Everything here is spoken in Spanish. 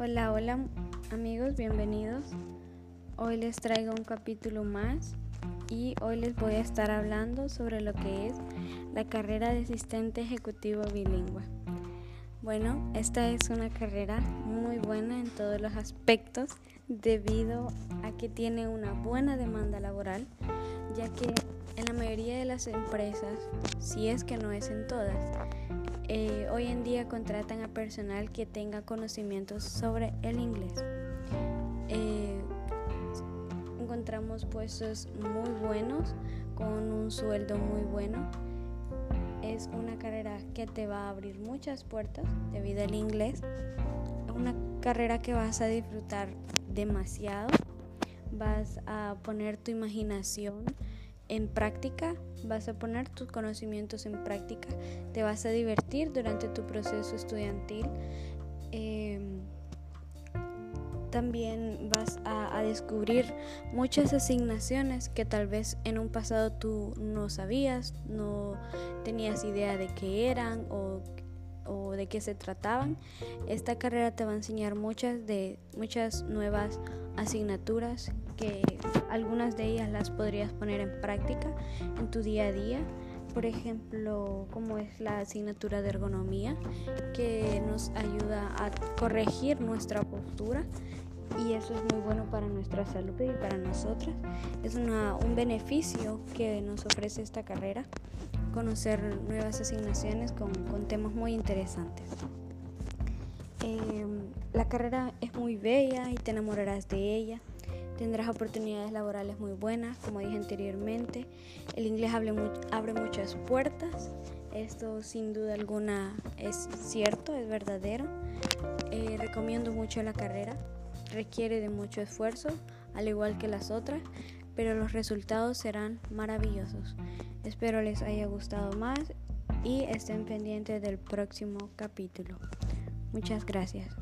Hola, hola amigos, bienvenidos. Hoy les traigo un capítulo más y hoy les voy a estar hablando sobre lo que es la carrera de asistente ejecutivo bilingüe. Bueno, esta es una carrera muy buena en todos los aspectos debido a que tiene una buena demanda laboral, ya que en la mayoría de las empresas, si es que no es en todas, eh, hoy en día contratan a personal que tenga conocimientos sobre el inglés. Eh, encontramos puestos muy buenos con un sueldo muy bueno. Es una carrera que te va a abrir muchas puertas debido al inglés. Una carrera que vas a disfrutar demasiado. Vas a poner tu imaginación en práctica, vas a poner tus conocimientos en práctica, te vas a divertir durante tu proceso estudiantil. Em, también vas a, descubrir muchas asignaciones que tal vez en un pasado tú no sabías, no tenías idea de qué eran o, o de qué se trataban. Esta carrera te va a enseñar muchas de muchas nuevas asignaturas que algunas de ellas las podrías poner en práctica en tu día a día. Por ejemplo, como es la asignatura de ergonomía, que nos ayuda a corregir nuestra postura y eso es muy bueno para nuestra salud y para nosotras. Es un beneficio que nos ofrece esta carrera, conocer nuevas asignaciones con, temas muy interesantes. Em, la carrera es muy bella y te enamorarás de ella. Tendrás oportunidades laborales muy buenas, como dije anteriormente. El inglés abre, muchas puertas. Esto sin duda alguna es cierto, es verdadero. Eh, recomiendo mucho la carrera. Requiere de mucho esfuerzo, al igual que las otras, pero los resultados serán maravillosos. Espero les haya gustado más y estén pendientes del próximo capítulo. Muchas gracias.